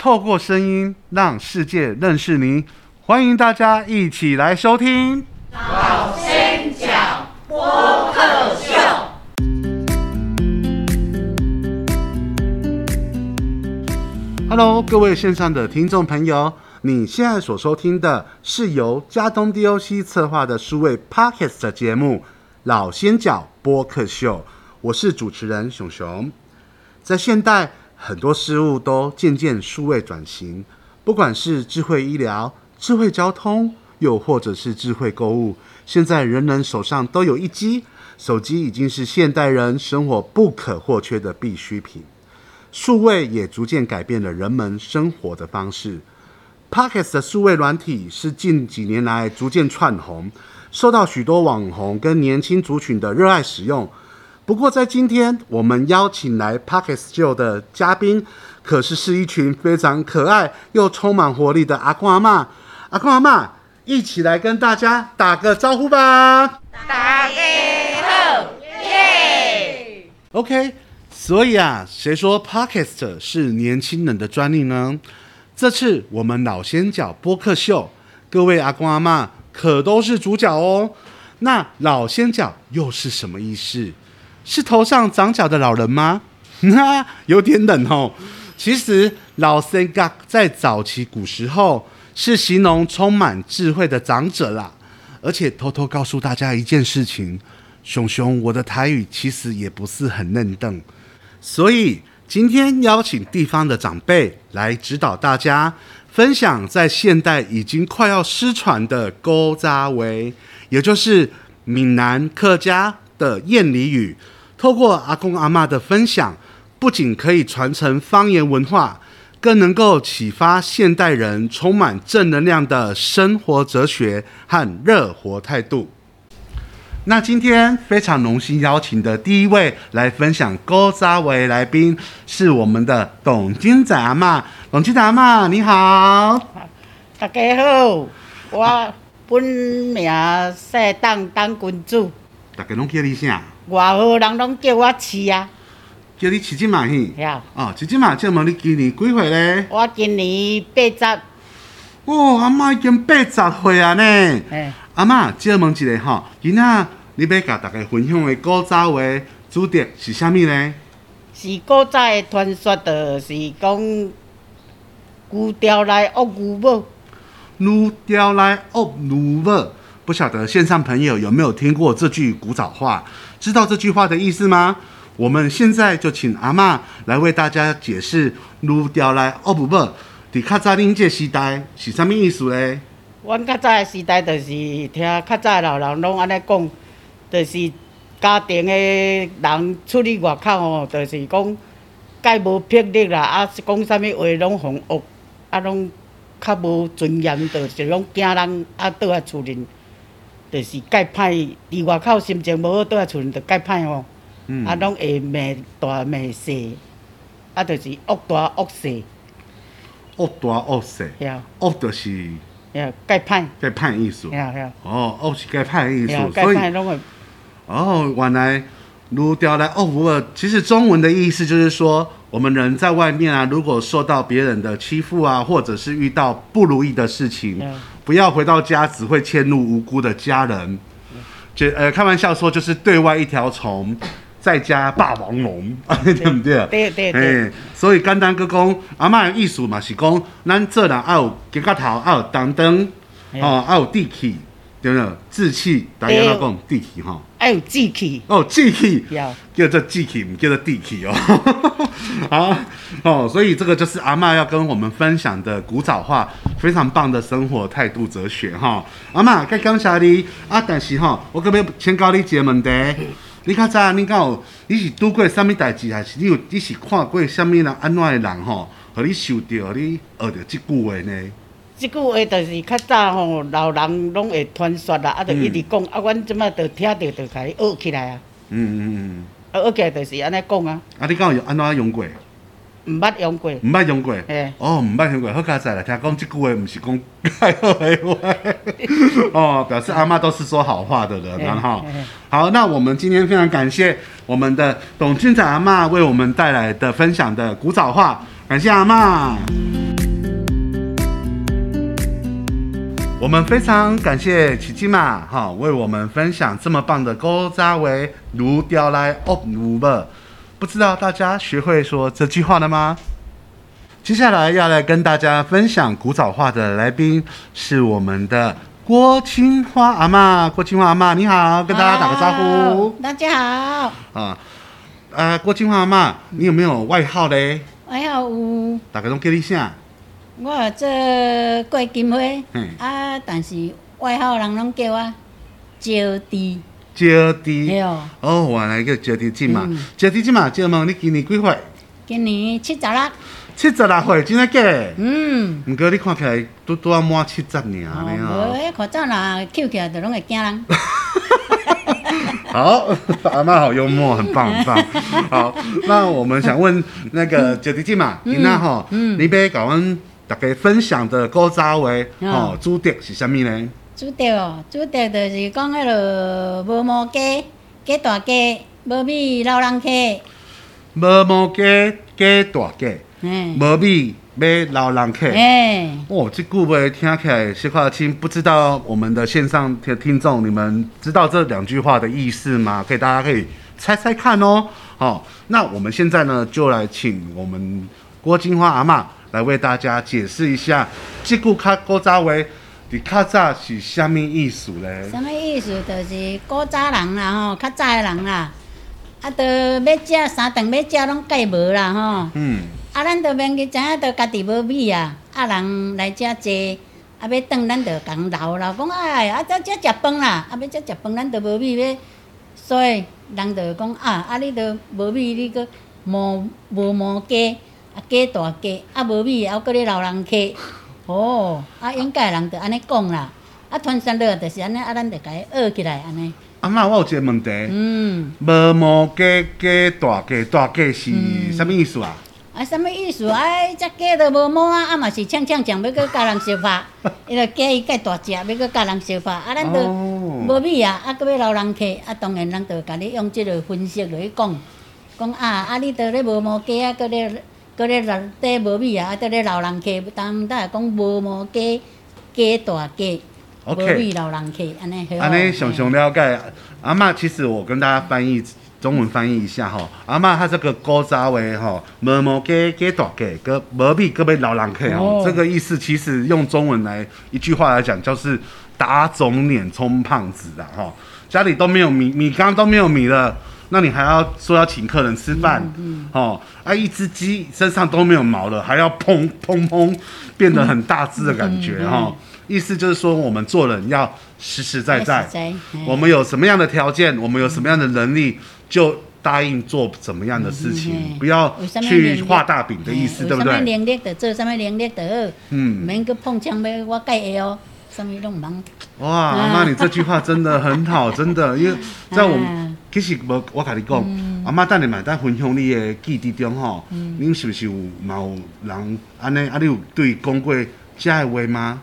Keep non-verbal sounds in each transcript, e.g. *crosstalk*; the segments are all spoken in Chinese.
透过声音让世界认识您。欢迎大家一起来收听。老先讲播客秀。Hello，各位线上的听众朋友，你现在所收听的是由加东 DOC 策划的数位 Podcast 节目《老先角播客秀》，我是主持人熊熊。在现代，很多事物都渐渐数位转型，不管是智慧医疗、智慧交通，又或者是智慧购物，现在人人手上都有一机，手机已经是现代人生活不可或缺的必需品。数位也逐渐改变了人们生活的方式。Pockets 的数位软体是近几年来逐渐窜红，受到许多网红跟年轻族群的热爱使用。不过，在今天我们邀请来 Pockets 秀的嘉宾，可是是一群非常可爱又充满活力的阿公阿妈。阿公阿妈，一起来跟大家打个招呼吧。大家好，耶！OK，所以啊，谁说 Podcast 是年轻人的专利呢？这次我们老先角播客秀，各位阿公阿妈可都是主角哦。那老先角又是什么意思？是头上长角的老人吗？*laughs* 哈，有点冷哦。其实老先角在早期古时候是形容充满智慧的长者啦。而且偷偷告诉大家一件事情，熊熊，我的台语其实也不是很嫩邓，所以今天邀请地方的长辈来指导大家，分享在现代已经快要失传的勾扎维，也就是闽南客家的谚俚语。透过阿公阿妈的分享，不仅可以传承方言文化，更能够启发现代人充满正能量的生活哲学和热活态度。那今天非常荣幸邀请的第一位来分享高扎维来宾是我们的董金仔阿妈。董金仔阿妈你好，大家好，我本名谢当当君主，大家拢叫你啥？外号人拢叫我饲啊，叫你七金马嘿。呀，哦，七金马，请问你今年几岁咧？我今年八十，哦，阿嬷已经八十岁啊呢。嘿，阿嬷，借问一下吼，今仔你要甲大家分享的古早话主题是啥物呢？是古早的传说，就是讲牛调来恶牛母，牛雕来恶牛母，不晓得线上朋友有没有听过这句古早话？知道这句话的意思吗？我们现在就请阿嬷来为大家解释“女雕来恶女母”伫较早恁这时代是啥物意思呢？阮较早的时代，就是听较早的老人拢安尼讲，就是家庭的人出去外口吼，就是讲介无魄力啦，啊讲啥物话拢互恶，啊拢较无尊严，就是拢惊人啊倒来厝里，就是介歹。伫外口心情无好，倒来厝里就介歹吼，嗯啊拢会骂大骂细，啊就是恶大恶细，恶大恶小，呀恶就是呀介歹，该歹意思。呀呀哦，恶是该歹的意思，所以拢会。哦，原来如掉来哦，不过其实中文的意思就是说，我们人在外面啊，如果受到别人的欺负啊，或者是遇到不如意的事情，嗯不要回到家只会迁怒无辜的家人。就呃，开玩笑说，就是对外一条虫，在家霸王龙，对 *laughs* 不对？对对对哎，所以简单个讲，阿妈的意思嘛是讲，咱做人要有肩胛头，要有担当，嘿哦，要有志气，对不对？志气，大家要讲志气哈。爱有志气，哦，志气叫做志气，不叫做地气哦。*laughs* 好哦，所以这个就是阿嬷要跟我们分享的古早话，非常棒的生活态度哲学哈。阿嬷，该感谢你啊，但是哈，我可要请教你一个问题。你较早你敢有你是拄过啥物代志，还是你有你是看过啥物人安怎的人吼，互你受到，互你学到即句话呢？即句话就是较早吼，老人拢会传说啦，啊，就一直讲，啊，阮即摆就听着就开始学起来啊，嗯嗯嗯，啊，学起来就是安尼讲啊，啊，你敢有安怎用过？毋捌用过，毋捌用过？嘿，哦，毋捌用过，好佳哉啦！听讲即句话毋是讲太好的话，哦，表示阿妈都是说好话的人，然后好，那我们今天非常感谢我们的董俊长阿妈为我们带来的分享的古早话，感谢阿妈。我们非常感谢奇迹马哈，为我们分享这么棒的勾扎为如雕来哦如不，不知道大家学会说这句话了吗？接下来要来跟大家分享古早话的来宾是我们的郭青花阿嬷，郭青花阿嬷你好，跟大家打个招呼大家好，啊。啊，郭青花阿嬷，你有没有外号嘞？我好有，大家都叫你啥？我做过金花嗯，啊，但是外号人拢叫我招弟，招弟对。哦，哦，原来叫招弟金嘛嗯，招弟金嘛，招问你今年几岁？今年七十六，七十六岁，真的假的？嗯，毋过你看起来拄拄啊满七十年安尼哦，哦。无迄口罩若扣起来，就拢会惊人。*laughs* 好，*laughs* 阿妈好幽默，很棒很棒。*laughs* 好，那我们想问那个招弟金嘛，你那哈，嗯你要甲阮大家分享的古早话，嗯吼，主题是啥物呢？主题哦，主题就是讲迄落无毛鸡，鸡大鸡，无米老人客，无毛鸡，鸡大鸡，嘿，无米买老人客。哎，哦，这句话听起来是话听，不知道我们的线上的听众，你们知道这两句话的意思吗？可以，大家可以猜猜看哦。好、那我们现在呢，就来请我们郭金花阿嬷来为大家解释一下这句较古早话，伫较早是啥物意思咧？什么意思？就是古早人啦吼，较早的人啦，啊，都要食三顿要食拢计无啦吼。嗯，啊，咱都免去知影，都家己无米啊，啊人来遮坐，啊要顿咱就共留啦，讲哎，啊则遮食饭啦，啊要遮食饭，咱都无米要，所以人就讲啊，啊你都无米，你搁无无毛鸡，啊加大鸡，啊无米，还搁咧留人客，哦，啊应该人就安尼讲啦，啊传山落就是安尼，啊咱就甲伊学起来安尼，阿嬷，我有一个问题，嗯。无毛鸡鸡大鸡大鸡是啥物意思啊？啊，什物意思？哎，只鸡都无毛啊，啊嘛是呛呛呛，要搁甲人相拍，*laughs* 伊个鸡伊介大只，要搁甲人相拍，啊，咱都哦。无米啊，啊，搁要留人客，啊，当然咱就甲你用即个分析落去讲，讲啊，啊，你都咧无毛鸡啊，搁咧搁咧留底无米啊，啊，搁咧老人客，当当讲无毛鸡，鸡大鸡，无 OK 米老人客，安尼好。安尼熊熊了解，阿嬷，其实我跟大家翻译中文翻译一下哈，阿嬷她这个古早话吼，无毛鸡鸡大鸡，个无米个要老人客哦哦，这个意思其实用中文来一句话来讲，就是打肿脸充胖子的哈，家里都没有米，米缸都没有米了。那你还要说要请客人吃饭，嗯哦，啊，一只鸡身上都没有毛了，还要砰砰砰变得很大只的感觉哈、意思就是说我们做人要实实在在，我们有什么样的条件，我们有什么样的能力，就答应做怎么样的事情，嗯不要去画大饼的意思，对不对？有啥物能力就做啥物能力就好，嗯。哇，阿妈，你这句话真的很好，真的，因为在我们 *laughs* 啊其实无，我甲你讲，嗯。阿妈，等下嘛，等分享你的记忆中吼，恁是不是有嘛有人安尼？啊，你有对讲过遮的话吗？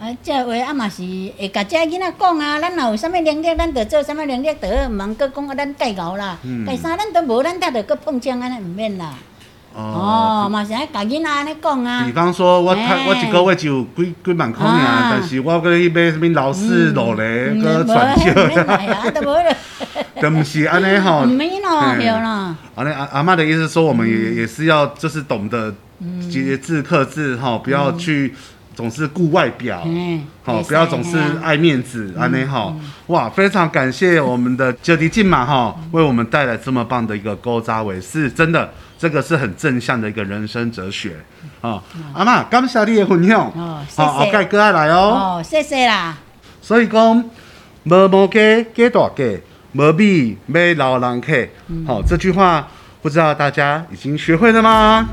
啊，这话啊嘛是会甲遮囡仔讲啊，咱若有啥物能力，咱就做啥物能力就好，毋通搁讲啊，咱计熬啦，嗯。计啥咱都无，咱搭着搁碰枪安尼毋免啦。哦，嘛是爱甲囡仔安尼讲啊。比。方说我我一个月只有几几万块尔，啊。但是我搁去买啥物劳斯罗嘞，嗯搁无传 *laughs* 销都不是安尼吼毋。免咯，嘿对啦。阿那阿阿妈的意思说，我们也、嗯也是要就是懂得节制克制哈，不要去总是顾外表，嗯好、不要总是爱面子，安内哈。哇，非常感谢我们的九迪进马哈，为我们带来这么棒的一个勾扎尾，是真的，这个是很正向的一个人生哲学啊。阿妈，感谢你的分享，好，后盖哥爱来哦。哦，谢谢啦。所以讲，无毛鸡鸡大鸡，无米买老人客。好、这句话不知道大家已经学会了吗？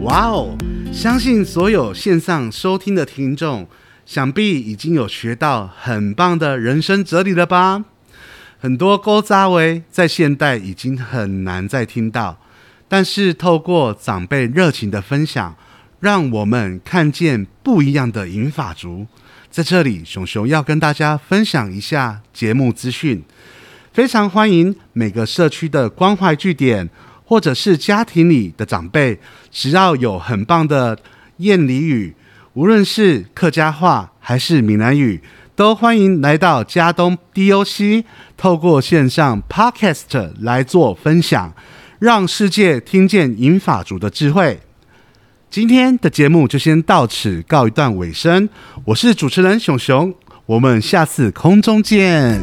哇哦！相信所有线上收听的听众，想必已经有学到很棒的人生哲理了吧？很多勾扎维在现代已经很难再听到，但是透过长辈热情的分享，让我们看见不一样的银发族。在这里，熊熊要跟大家分享一下节目资讯，非常欢迎每个社区的关怀据点，或者是家庭里的长辈，只要有很棒的谚俚语，无论是客家话还是闽南语，都欢迎来到嘉东 DOC，透过线上 Podcast 来做分享，让世界听见银法族的智慧。今天的节目就先到此告一段尾声，我是主持人熊熊，我们下次空中见。